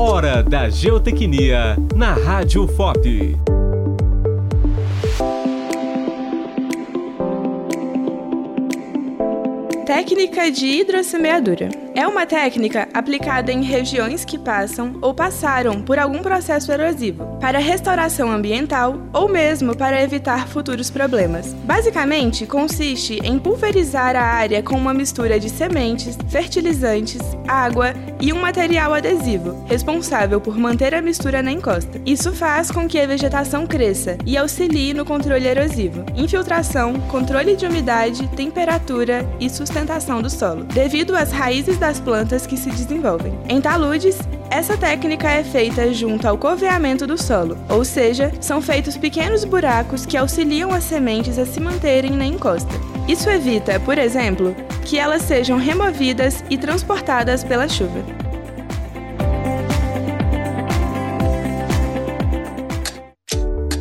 Hora da Geotecnia na Rádio FOP. Técnica de hidrossemeadura. É uma técnica aplicada em regiões que passam ou passaram por algum processo erosivo, para restauração ambiental ou mesmo para evitar futuros problemas. Basicamente, consiste em pulverizar a área com uma mistura de sementes, fertilizantes, água e um material adesivo, responsável por manter a mistura na encosta. Isso faz com que a vegetação cresça e auxilie no controle erosivo, infiltração, controle de umidade, temperatura e sustentação do solo, devido às raízes da das plantas que se desenvolvem. Em taludes, essa técnica é feita junto ao coveamento do solo, ou seja, são feitos pequenos buracos que auxiliam as sementes a se manterem na encosta. Isso evita, por exemplo, que elas sejam removidas e transportadas pela chuva.